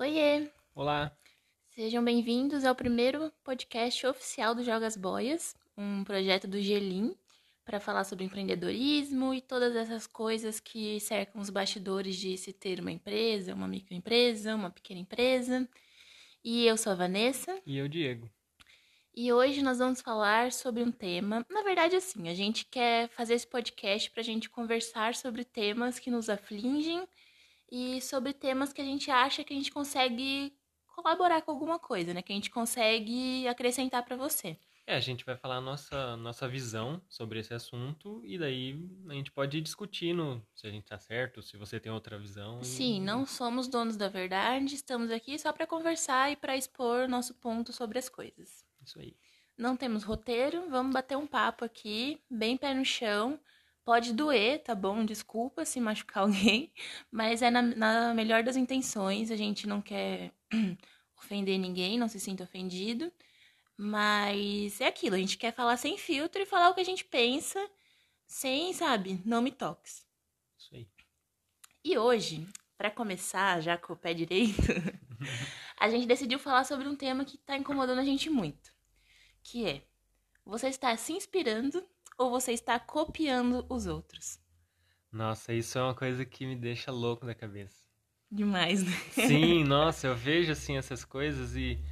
Oiê! Olá! Sejam bem-vindos ao primeiro podcast oficial do Jogas Boias, um projeto do Gelim para falar sobre empreendedorismo e todas essas coisas que cercam os bastidores de se ter uma empresa, uma microempresa, uma pequena empresa. E eu sou a Vanessa. E eu, Diego. E hoje nós vamos falar sobre um tema. Na verdade, assim, a gente quer fazer esse podcast para a gente conversar sobre temas que nos afligem e sobre temas que a gente acha que a gente consegue colaborar com alguma coisa, né? Que a gente consegue acrescentar para você. É, a gente vai falar a nossa, nossa visão sobre esse assunto e daí a gente pode ir discutindo se a gente tá certo, se você tem outra visão. Sim, e... não somos donos da verdade, estamos aqui só para conversar e para expor nosso ponto sobre as coisas. Isso aí. Não temos roteiro, vamos bater um papo aqui, bem pé no chão. Pode doer, tá bom? Desculpa se machucar alguém, mas é na, na melhor das intenções. A gente não quer ofender ninguém, não se sinta ofendido. Mas é aquilo, a gente quer falar sem filtro e falar o que a gente pensa, sem, sabe, não me toques. Isso aí. E hoje, para começar, já com o pé direito, a gente decidiu falar sobre um tema que tá incomodando a gente muito. Que é, você está se inspirando ou você está copiando os outros? Nossa, isso é uma coisa que me deixa louco da cabeça. Demais, né? Sim, nossa, eu vejo assim essas coisas e.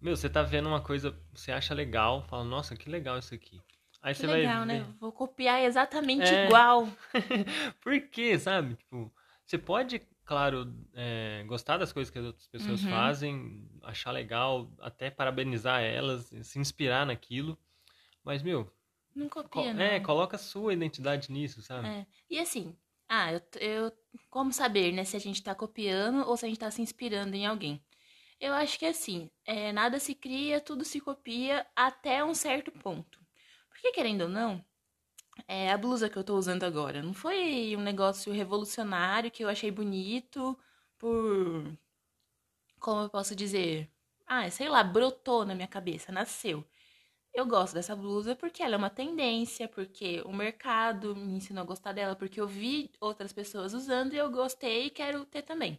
Meu, você tá vendo uma coisa, você acha legal, fala, nossa, que legal isso aqui. Aí que você legal, vai. Legal, né? Vou copiar exatamente é... igual. Por quê, sabe? Tipo, você pode, claro, é, gostar das coisas que as outras pessoas uhum. fazem, achar legal, até parabenizar elas, se inspirar naquilo. Mas, meu, não copia, não. É, coloca a sua identidade nisso, sabe? É. E assim, ah, eu, eu. Como saber, né, se a gente tá copiando ou se a gente tá se inspirando em alguém? Eu acho que assim, é, nada se cria, tudo se copia até um certo ponto. Porque, querendo ou não, é, a blusa que eu tô usando agora não foi um negócio revolucionário que eu achei bonito por. Como eu posso dizer? Ah, sei lá, brotou na minha cabeça, nasceu eu gosto dessa blusa porque ela é uma tendência, porque o mercado me ensinou a gostar dela, porque eu vi outras pessoas usando e eu gostei e quero ter também.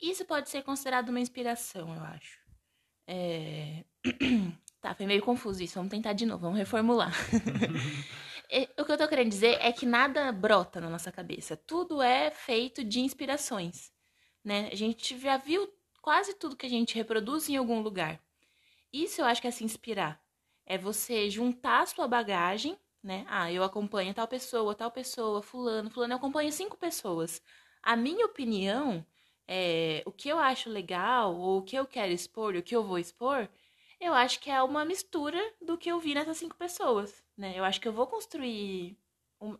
Isso pode ser considerado uma inspiração, eu acho. É... tá, foi meio confuso isso. Vamos tentar de novo, vamos reformular. o que eu tô querendo dizer é que nada brota na nossa cabeça. Tudo é feito de inspirações, né? A gente já viu quase tudo que a gente reproduz em algum lugar. Isso eu acho que é se inspirar é você juntar a sua bagagem, né? Ah, eu acompanho tal pessoa, tal pessoa, fulano, fulano, eu acompanho cinco pessoas. A minha opinião, é, o que eu acho legal, ou o que eu quero expor, o que eu vou expor, eu acho que é uma mistura do que eu vi nessas cinco pessoas, né? Eu acho que eu vou construir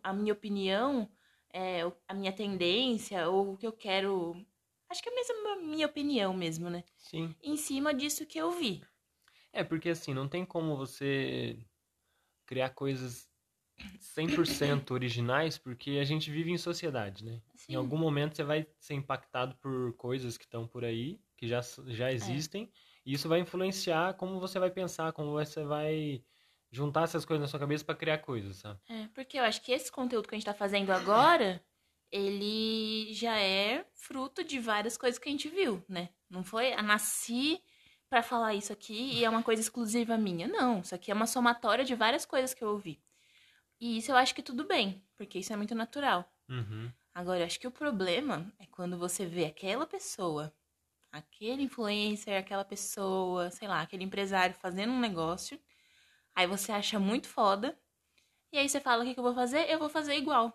a minha opinião, é, a minha tendência, ou o que eu quero. Acho que é mesmo a minha opinião mesmo, né? Sim. Em cima disso que eu vi. É, porque assim, não tem como você criar coisas 100% originais, porque a gente vive em sociedade, né? Sim. Em algum momento você vai ser impactado por coisas que estão por aí, que já, já é. existem, é. e isso vai influenciar como você vai pensar, como você vai juntar essas coisas na sua cabeça para criar coisas, sabe? É, porque eu acho que esse conteúdo que a gente tá fazendo agora, ele já é fruto de várias coisas que a gente viu, né? Não foi, a nasci para falar isso aqui e é uma coisa exclusiva minha. Não, isso aqui é uma somatória de várias coisas que eu ouvi. E isso eu acho que tudo bem, porque isso é muito natural. Uhum. Agora, eu acho que o problema é quando você vê aquela pessoa, aquele influencer, aquela pessoa, sei lá, aquele empresário fazendo um negócio, aí você acha muito foda, e aí você fala: o que, que eu vou fazer? Eu vou fazer igual.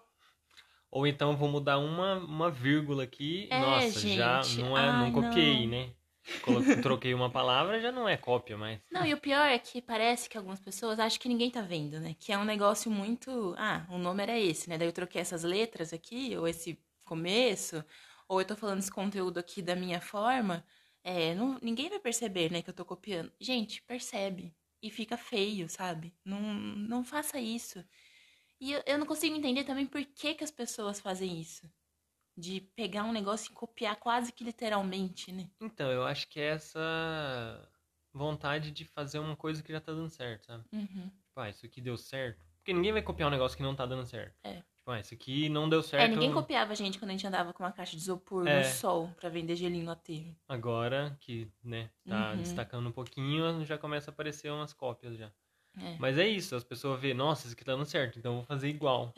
Ou então vou mudar uma, uma vírgula aqui. É, Nossa, gente. já não, é, não copiei, não. né? troquei uma palavra, já não é cópia mais. Não, e o pior é que parece que algumas pessoas acham que ninguém tá vendo, né? Que é um negócio muito. Ah, o nome era esse, né? Daí eu troquei essas letras aqui, ou esse começo, ou eu tô falando esse conteúdo aqui da minha forma. É, não, ninguém vai perceber, né, que eu tô copiando. Gente, percebe. E fica feio, sabe? Não, não faça isso. E eu, eu não consigo entender também por que, que as pessoas fazem isso de pegar um negócio e copiar quase que literalmente, né? Então, eu acho que é essa vontade de fazer uma coisa que já tá dando certo, sabe? Uhum. Tipo, ah, isso aqui deu certo. Porque ninguém vai copiar um negócio que não tá dando certo. É. Tipo, ah, esse aqui não deu certo. É, ninguém copiava a gente quando a gente andava com uma caixa de isopor É. no sol pra vender gelinho no aterro. Agora que, né, tá Uhum. destacando um pouquinho, já começa a aparecer umas cópias já. É. Mas é isso, as pessoas vê, nossa, isso aqui tá dando certo, então eu vou fazer igual.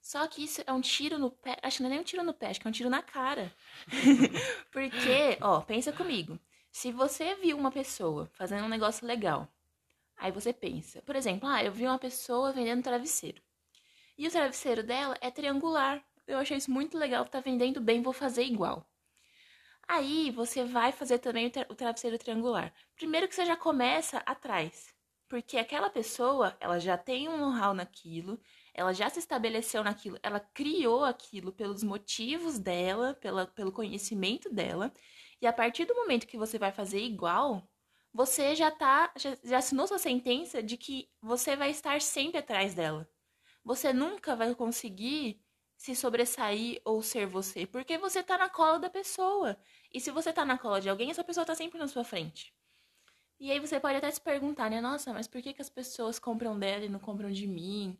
Só que isso é um tiro no pé. Acho que não é nem um tiro no pé, acho que é um tiro na cara. Porque, ó, pensa comigo. Se você viu uma pessoa fazendo um negócio legal, aí você pensa, por exemplo, ah, eu vi uma pessoa vendendo travesseiro. E o travesseiro dela é triangular. Eu achei isso muito legal, tá vendendo bem, vou fazer igual. Aí você vai fazer também o, tra o travesseiro triangular. Primeiro que você já começa atrás. Porque aquela pessoa, ela já tem um know-how naquilo, ela já se estabeleceu naquilo, ela criou aquilo pelos motivos dela, pela, pelo conhecimento dela, e a partir do momento que você vai fazer igual, você já tá, já, já assinou sua sentença de que você vai estar sempre atrás dela. Você nunca vai conseguir se sobressair ou ser você, porque você tá na cola da pessoa. E se você tá na cola de alguém, essa pessoa tá sempre na sua frente. E aí você pode até se perguntar, né? Nossa, mas por que, que as pessoas compram dela e não compram de mim?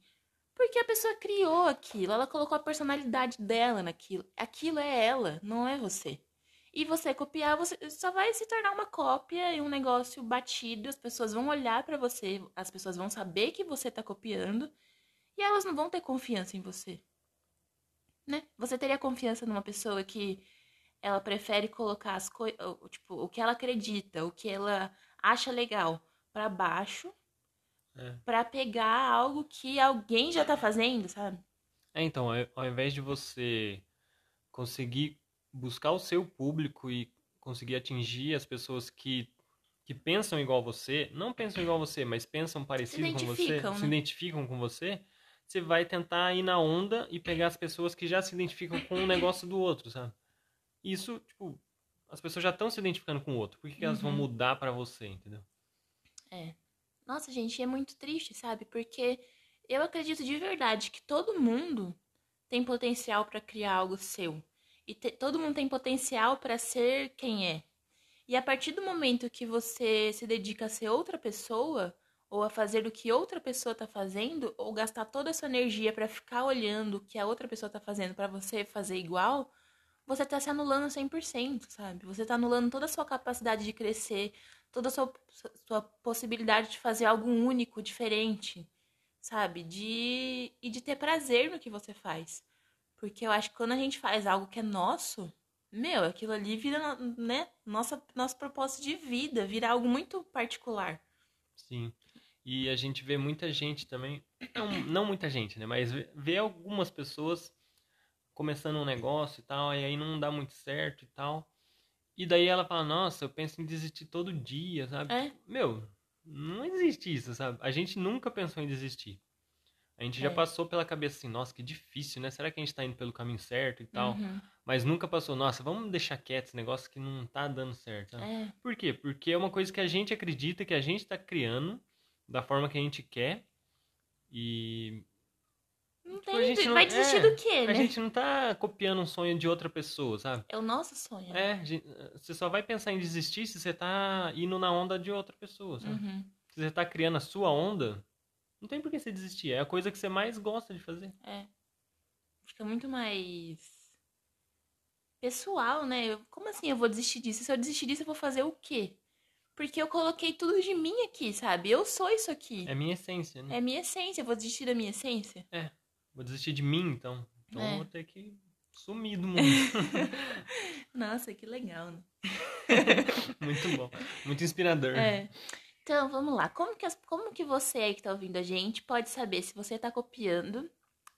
Porque a pessoa criou aquilo, ela colocou a personalidade dela naquilo. Aquilo é ela, não é você. E você copiar, você só vai se tornar uma cópia e um negócio batido. As pessoas vão olhar pra você, as pessoas vão saber que você tá copiando e elas não vão ter confiança em você. Né? Você teria confiança numa pessoa que ela prefere colocar as coisas, tipo, o que ela acredita, o que ela acha legal pra baixo É. pra pegar algo que alguém já tá fazendo, sabe? É, então, ao- invés de você conseguir buscar o seu público e conseguir atingir as pessoas que, que pensam igual você, não pensam igual você, mas pensam parecido com você, identificam, se né? identificam com você, você vai tentar ir na onda e pegar as pessoas que já se identificam com um negócio do outro, sabe? Isso, tipo, as pessoas já estão se identificando com o outro, por que, que elas vão Uhum. mudar pra você, entendeu? É. Nossa, gente, é muito triste, sabe? Porque eu acredito de verdade que todo mundo tem potencial pra criar algo seu. E te- todo mundo tem potencial pra ser quem é. E a partir do momento que você se dedica a ser outra pessoa, ou a fazer o que outra pessoa tá fazendo, ou gastar toda a sua energia pra ficar olhando o que a outra pessoa tá fazendo pra você fazer igual, você tá se anulando 100%, sabe? Você tá anulando toda a sua capacidade de crescer, toda a sua, sua possibilidade de fazer algo único, diferente, sabe? De e de ter prazer no que você faz. Porque eu acho que quando a gente faz algo que é nosso, meu, aquilo ali vira, né, nossa, nosso propósito de vida, vira algo muito particular. Sim. E a gente vê muita gente também, não, não muita gente, né? Mas vê, vê algumas pessoas começando um negócio e tal, e aí não dá muito certo e tal. E daí ela fala, nossa, eu penso em desistir todo dia, sabe? É. Meu, não existe isso, sabe? A gente nunca pensou em desistir. A gente já É. passou pela cabeça assim, nossa, que difícil, né? Será que a gente tá indo pelo caminho certo e tal? Uhum. Mas nunca passou, nossa, vamos deixar quieto esse negócio que não tá dando certo, sabe? É, Por quê? Porque é uma coisa que a gente acredita, que a gente tá criando da forma que a gente quer. E não Tipo, tem, a não- vai desistir é, do quê, a né? gente não tá copiando um sonho de outra pessoa, sabe? É o nosso sonho. É, a você só vai pensar em desistir se você tá indo na onda de outra pessoa, sabe? Uhum. Se você tá criando a sua onda, não tem por que você desistir. É a coisa que você mais gosta de fazer. É. Fica muito mais pessoal, né? Eu- como assim eu vou desistir disso? Se eu desistir disso, eu vou fazer o quê? Porque eu coloquei tudo de mim aqui, sabe? Eu sou isso aqui. É minha essência, né? É minha essência. Eu vou desistir da minha essência? Vou desistir de mim, então. Então É. vou ter que sumir do mundo. Nossa, que legal, né? Muito bom. Muito inspirador. É. Então, vamos lá. Como que, as- como que você aí que tá ouvindo a gente pode saber se você tá copiando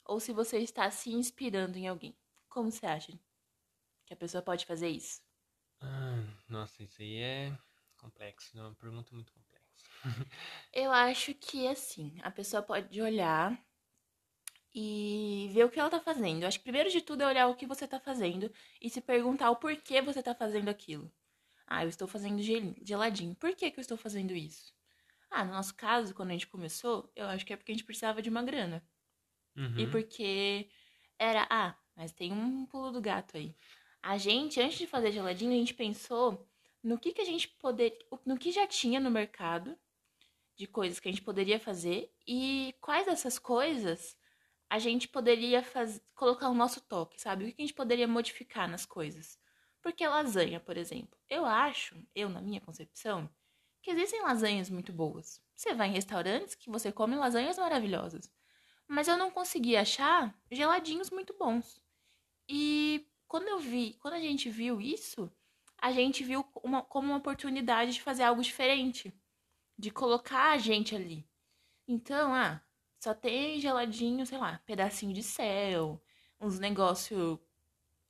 ou se você está se inspirando em alguém? Como você acha que a pessoa pode fazer isso? Ah, nossa, isso aí é complexo. É uma pergunta muito complexa. Eu acho que assim, a pessoa pode olhar e ver o que ela tá fazendo. Eu acho que primeiro de tudo é olhar o que você tá fazendo e se perguntar o porquê você tá fazendo aquilo. Ah, eu estou fazendo gel- geladinho. Por que, que eu estou fazendo isso? Ah, no nosso caso, quando a gente começou, eu acho que é porque a gente precisava de uma grana. Uhum. E porque era, ah, mas tem um pulo do gato aí. A gente, antes de fazer geladinho, a gente pensou no que, que a gente poderia. No que já tinha no mercado de coisas que a gente poderia fazer e quais dessas coisas a gente poderia colocar o nosso toque, sabe? O que a gente poderia modificar nas coisas? Porque lasanha, por exemplo, eu acho, eu na minha concepção, que existem lasanhas muito boas. Você vai em restaurantes que você come lasanhas maravilhosas. Mas eu não consegui achar geladinhos muito bons. E quando eu vi, quando a gente viu isso, a gente viu uma, como uma oportunidade de fazer algo diferente, de colocar a gente ali. Então, ah, só tem geladinho, sei lá, pedacinho de céu, uns negócio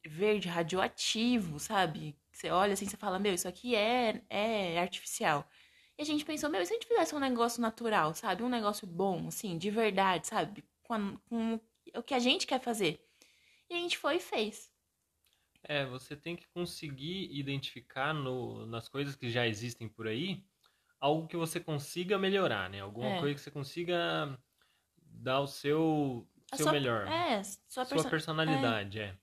verde radioativo, sabe? Você olha assim, você fala, meu, isso aqui é, é artificial. E a gente pensou, meu, e se a gente fizesse um negócio natural, sabe? Um negócio bom, assim, de verdade, sabe? Com, a, com o que a gente quer fazer. E a gente foi e fez. É, você tem que conseguir identificar no, nas coisas que já existem por aí algo que você consiga melhorar, né? Alguma é. coisa que você consiga dar o seu, seu sua, melhor. É, sua, perso sua personalidade, é. é.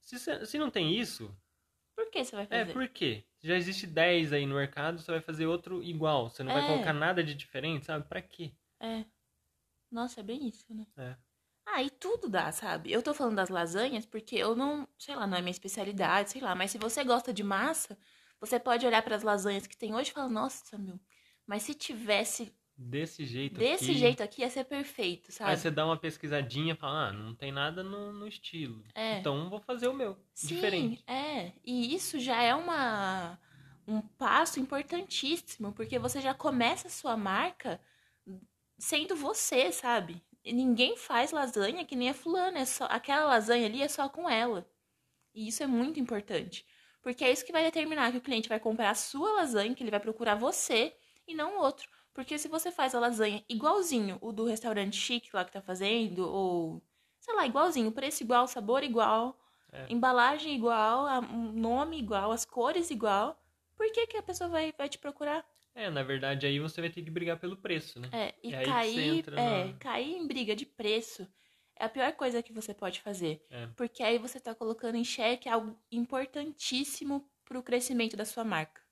Se, se não tem isso. Por que você vai é, fazer? É, por quê? Já existe 10 aí no mercado, você vai fazer outro igual. Você não é. vai colocar nada de diferente, sabe? Pra quê? É. Nossa, é bem isso, né? É. Ah, e tudo dá, sabe? Eu tô falando das lasanhas porque eu não, sei lá, não é minha especialidade, sei lá, mas se você gosta de massa, você pode olhar para as lasanhas que tem hoje e falar, nossa, meu, mas se tivesse desse jeito desse aqui, jeito aqui ia ser perfeito, sabe? Aí você dá uma pesquisadinha e fala, ah, não tem nada no, no estilo. É. Então vou fazer o meu, Sim, diferente. É, e isso já é uma um passo importantíssimo, porque você já começa a sua marca sendo você, sabe? ninguém faz lasanha que nem a fulana, é só aquela lasanha ali é só com ela. E isso é muito importante, porque é isso que vai determinar que o cliente vai comprar a sua lasanha, que ele vai procurar você e não o outro. Porque se você faz a lasanha igualzinho o do restaurante chique lá que tá fazendo, ou sei lá, igualzinho, preço igual, sabor igual, é. embalagem igual, nome igual, as cores igual, por que, que a pessoa vai, vai te procurar? É, na verdade, aí você vai ter que brigar pelo preço, né? É, e, e cair, é, na... cair em briga de preço é a pior coisa que você pode fazer. É. Porque aí você está colocando em xeque algo importantíssimo para o crescimento da sua marca.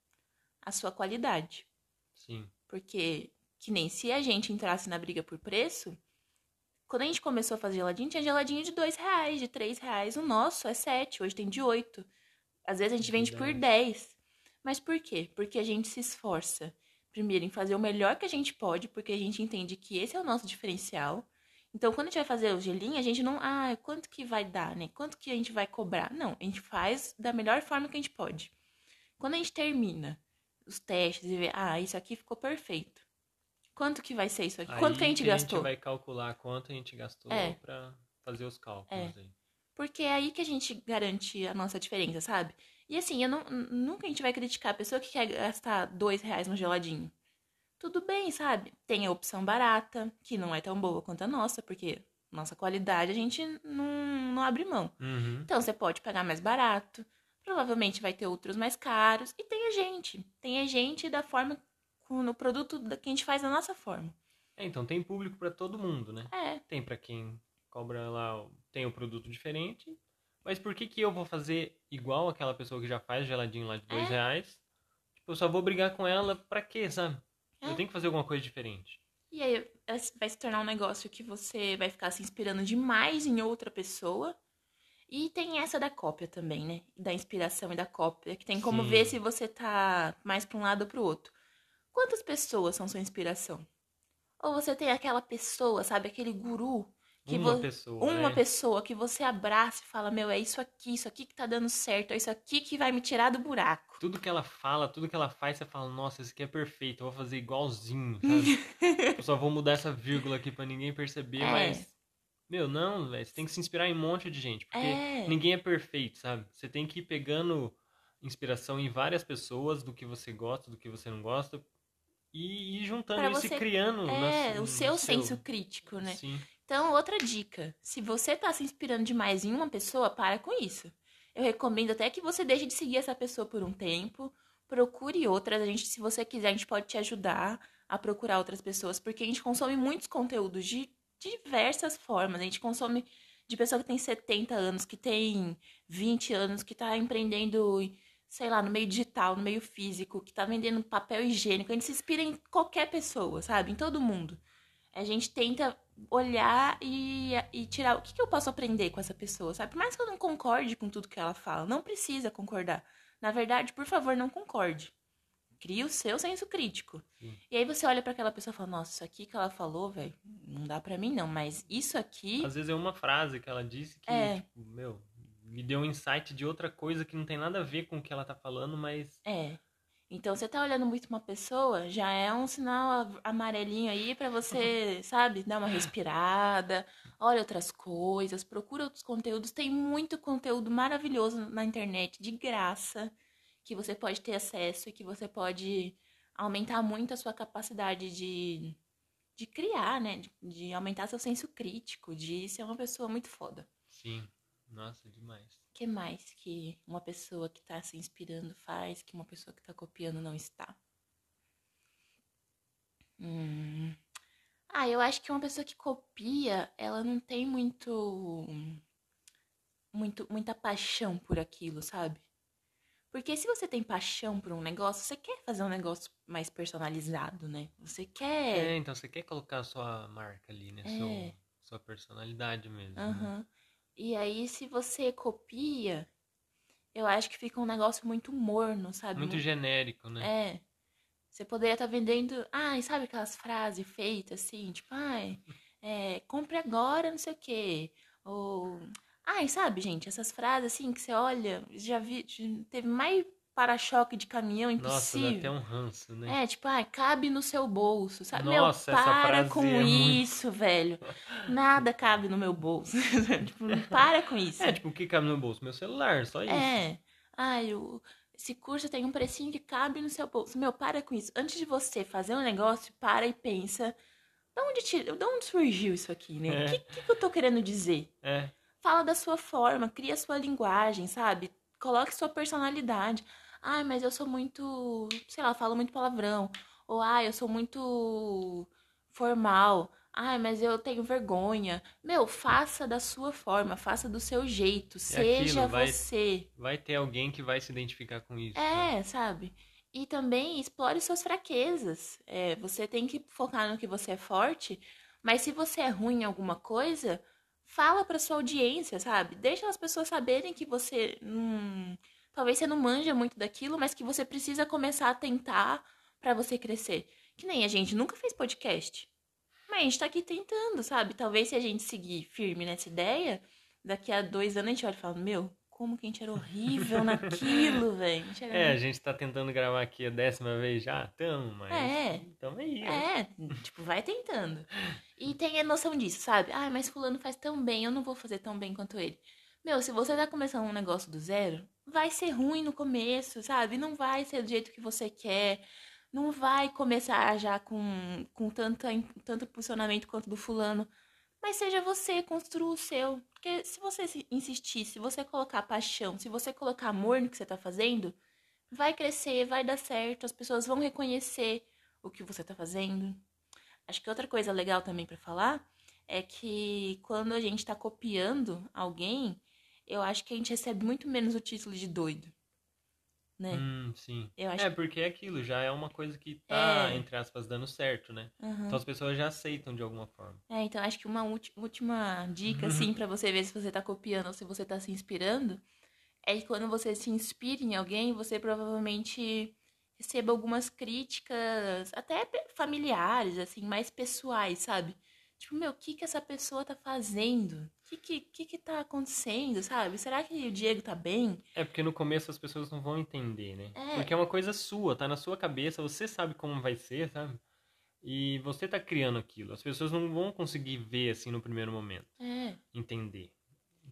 A sua qualidade. Sim. Porque, que nem se a gente entrasse na briga por preço, quando a gente começou a fazer geladinho, tinha geladinho de dois reais, de três reais. O nosso é sete, hoje tem de oito. Às vezes a gente vende por dez. Mas por quê? Porque a gente se esforça, primeiro, em fazer o melhor que a gente pode, porque a gente entende que esse é o nosso diferencial. Então, quando a gente vai fazer o gelinho, a gente não. Ah, quanto que vai dar, né? Quanto que a gente vai cobrar? Não, a gente faz da melhor forma que a gente pode. Quando a gente termina os testes e vê, ah, isso aqui ficou perfeito. Quanto que vai ser isso aqui? Aí quanto que a gente que gastou? A gente vai calcular quanto a gente gastou é. para fazer os cálculos é. aí. Porque é aí que a gente garante a nossa diferença, sabe? E assim, eu não, nunca a gente vai criticar a pessoa que quer gastar dois reais no geladinho. Tudo bem, sabe? Tem a opção barata, que não é tão boa quanto a nossa, porque nossa qualidade a gente não, não abre mão. Uhum. Então você pode pagar mais barato, provavelmente vai ter outros mais caros. E tem a gente. Tem a gente da forma, no produto que a gente faz da nossa forma. É, então tem público para todo mundo, né? É. Tem para quem cobra lá, tem o um produto diferente mas por que, que eu vou fazer igual aquela pessoa que já faz geladinho lá de dois é. reais? Tipo, eu só vou brigar com ela pra quê, sabe? É. Eu tenho que fazer alguma coisa diferente. E aí vai se tornar um negócio que você vai ficar se inspirando demais em outra pessoa. E tem essa da cópia também, né? Da inspiração e da cópia, que tem como Sim. ver se você tá mais pra um lado ou pro outro. Quantas pessoas são sua inspiração? Ou você tem aquela pessoa, sabe, aquele guru que uma pessoa. Uma é. pessoa que você abraça e fala: Meu, é isso aqui, isso aqui que tá dando certo, é isso aqui que vai me tirar do buraco. Tudo que ela fala, tudo que ela faz, você fala: Nossa, isso aqui é perfeito, eu vou fazer igualzinho, sabe? eu só vou mudar essa vírgula aqui para ninguém perceber, é. mas. Meu, não, velho. Você tem que se inspirar em um monte de gente. Porque é. ninguém é perfeito, sabe? Você tem que ir pegando inspiração em várias pessoas do que você gosta, do que você não gosta. E ir juntando pra isso você... e criando. É, na, o seu senso seu... crítico, né? Sim. Então, outra dica: se você está se inspirando demais em uma pessoa, para com isso. Eu recomendo até que você deixe de seguir essa pessoa por um tempo, procure outras. A gente, se você quiser, a gente pode te ajudar a procurar outras pessoas, porque a gente consome muitos conteúdos de diversas formas. A gente consome de pessoa que tem 70 anos, que tem 20 anos, que está empreendendo, sei lá, no meio digital, no meio físico, que está vendendo papel higiênico. A gente se inspira em qualquer pessoa, sabe? Em todo mundo. A gente tenta olhar e, e tirar o que, que eu posso aprender com essa pessoa, sabe? Por mais que eu não concorde com tudo que ela fala, não precisa concordar. Na verdade, por favor, não concorde. Crie o seu senso crítico. Sim. E aí você olha para aquela pessoa e fala: Nossa, isso aqui que ela falou, velho, não dá para mim não, mas isso aqui. Às vezes é uma frase que ela disse que, é... tipo, meu, me deu um insight de outra coisa que não tem nada a ver com o que ela tá falando, mas. É. Então, você tá olhando muito uma pessoa, já é um sinal amarelinho aí para você, sabe, dar uma respirada, olha outras coisas, procura outros conteúdos. Tem muito conteúdo maravilhoso na internet, de graça, que você pode ter acesso e que você pode aumentar muito a sua capacidade de, de criar, né? De, de aumentar seu senso crítico, de ser uma pessoa muito foda. Sim. Nossa, demais. O que mais que uma pessoa que está se inspirando faz que uma pessoa que está copiando não está? Hum. Ah, eu acho que uma pessoa que copia, ela não tem muito, muito muita paixão por aquilo, sabe? Porque se você tem paixão por um negócio, você quer fazer um negócio mais personalizado, né? Você quer. É, então você quer colocar a sua marca ali, né? É. Sua, sua personalidade mesmo. Uhum. Né? E aí, se você copia, eu acho que fica um negócio muito morno, sabe? Muito, muito... genérico, né? É. Você poderia estar tá vendendo. Ai, sabe aquelas frases feitas assim? Tipo, ai, é, compre agora, não sei o quê. Ou. Ai, sabe, gente, essas frases assim que você olha, já vi. Teve mais para-choque de caminhão impossível. Nossa, dá até um ranço, né? É, tipo, ah, cabe no seu bolso, sabe? Nossa, meu, para com é isso, muito... velho. Nada cabe no meu bolso. tipo, para com isso. É, tipo, o que cabe no meu bolso? Meu celular, só isso. É. Ai, o... esse curso tem um precinho que cabe no seu bolso. Meu, para com isso. Antes de você fazer um negócio, para e pensa. De onde, tira... de onde surgiu isso aqui, né? O é. que, que eu tô querendo dizer? É. Fala da sua forma, cria a sua linguagem, sabe? Coloque sua personalidade. Ai, mas eu sou muito, sei lá, falo muito palavrão. Ou ai, eu sou muito formal. Ai, mas eu tenho vergonha. Meu, faça da sua forma, faça do seu jeito, seja aquilo, vai, você. Vai ter alguém que vai se identificar com isso. É, né? sabe? E também explore suas fraquezas. É, você tem que focar no que você é forte, mas se você é ruim em alguma coisa, fala para sua audiência, sabe? Deixa as pessoas saberem que você hum, talvez você não manja muito daquilo, mas que você precisa começar a tentar para você crescer. Que nem a gente nunca fez podcast. Mas a gente tá aqui tentando, sabe? Talvez se a gente seguir firme nessa ideia, daqui a dois anos a gente olha e fala, meu, como que a gente era horrível naquilo, velho. É, a gente tá tentando gravar aqui a décima vez já, tamo, mas. É. Tamo aí. É, tipo, vai tentando. E tem a noção disso, sabe? Ah, mas Fulano faz tão bem, eu não vou fazer tão bem quanto ele. Meu, se você tá começando um negócio do zero, vai ser ruim no começo, sabe? Não vai ser do jeito que você quer. Não vai começar já com, com tanta, tanto posicionamento quanto do fulano. Mas seja você, construa o seu. Porque se você insistir, se você colocar paixão, se você colocar amor no que você tá fazendo, vai crescer, vai dar certo, as pessoas vão reconhecer o que você tá fazendo. Acho que outra coisa legal também para falar é que quando a gente tá copiando alguém, eu acho que a gente recebe muito menos o título de doido. Né? Hum, sim. É, porque é aquilo, já é uma coisa que tá, é. entre aspas, dando certo, né? Uhum. Então as pessoas já aceitam de alguma forma. É, então acho que uma última dica, assim, para você ver se você tá copiando ou se você tá se inspirando, é que quando você se inspira em alguém, você provavelmente receba algumas críticas, até familiares, assim, mais pessoais, sabe? Tipo, meu, o que que essa pessoa tá fazendo? O que que, que que tá acontecendo, sabe? Será que o Diego tá bem? É, porque no começo as pessoas não vão entender, né? É. Porque é uma coisa sua, tá na sua cabeça, você sabe como vai ser, sabe? E você tá criando aquilo. As pessoas não vão conseguir ver assim no primeiro momento. É. Entender.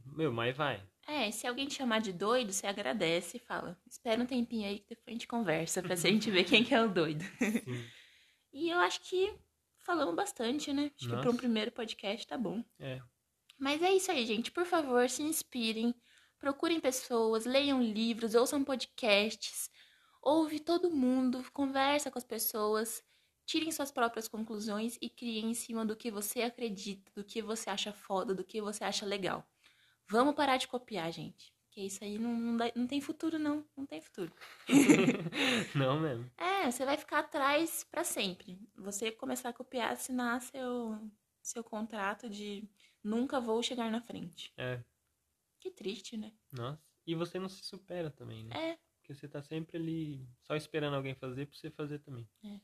Meu, mas vai. É, se alguém te chamar de doido, você agradece e fala. Espera um tempinho aí que depois a gente conversa pra a gente ver quem que é o doido. Sim. e eu acho que falamos bastante, né? Acho Nossa. que para um primeiro podcast tá bom. É. Mas é isso aí, gente. Por favor, se inspirem, procurem pessoas, leiam livros, ouçam podcasts, ouve todo mundo, conversa com as pessoas, tirem suas próprias conclusões e criem em cima do que você acredita, do que você acha foda, do que você acha legal. Vamos parar de copiar, gente. Porque isso aí não, não, dá, não tem futuro, não. Não tem futuro. não mesmo. É, você vai ficar atrás para sempre. Você começar a copiar, assinar seu, seu contrato de nunca vou chegar na frente. É. Que triste, né? Nossa. E você não se supera também, né? É. Porque você tá sempre ali só esperando alguém fazer pra você fazer também. É.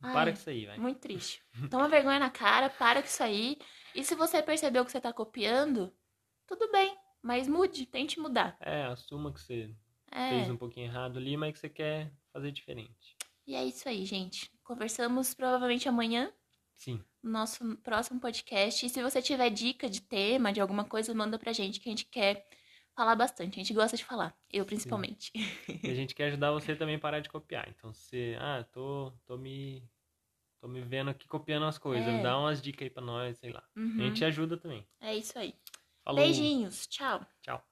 Para Ai, com isso aí, vai. Muito triste. Toma vergonha na cara, para com isso aí. E se você percebeu que você tá copiando, tudo bem. Mas mude, tente mudar. É, assuma que você É. fez um pouquinho errado ali, mas que você quer fazer diferente. E é isso aí, gente. Conversamos provavelmente amanhã Sim. No nosso próximo podcast. E se você tiver dica de tema, de alguma coisa, manda pra gente, que a gente quer falar bastante. A gente gosta de falar. Eu, principalmente. E a gente quer ajudar você também a parar de copiar. Então, se você, ah, tô, tô me tô me vendo aqui copiando as coisas, É. dá umas dicas aí pra nós, sei lá. Uhum. A gente ajuda também. É isso aí. Falou. Beijinhos. Tchau. Tchau.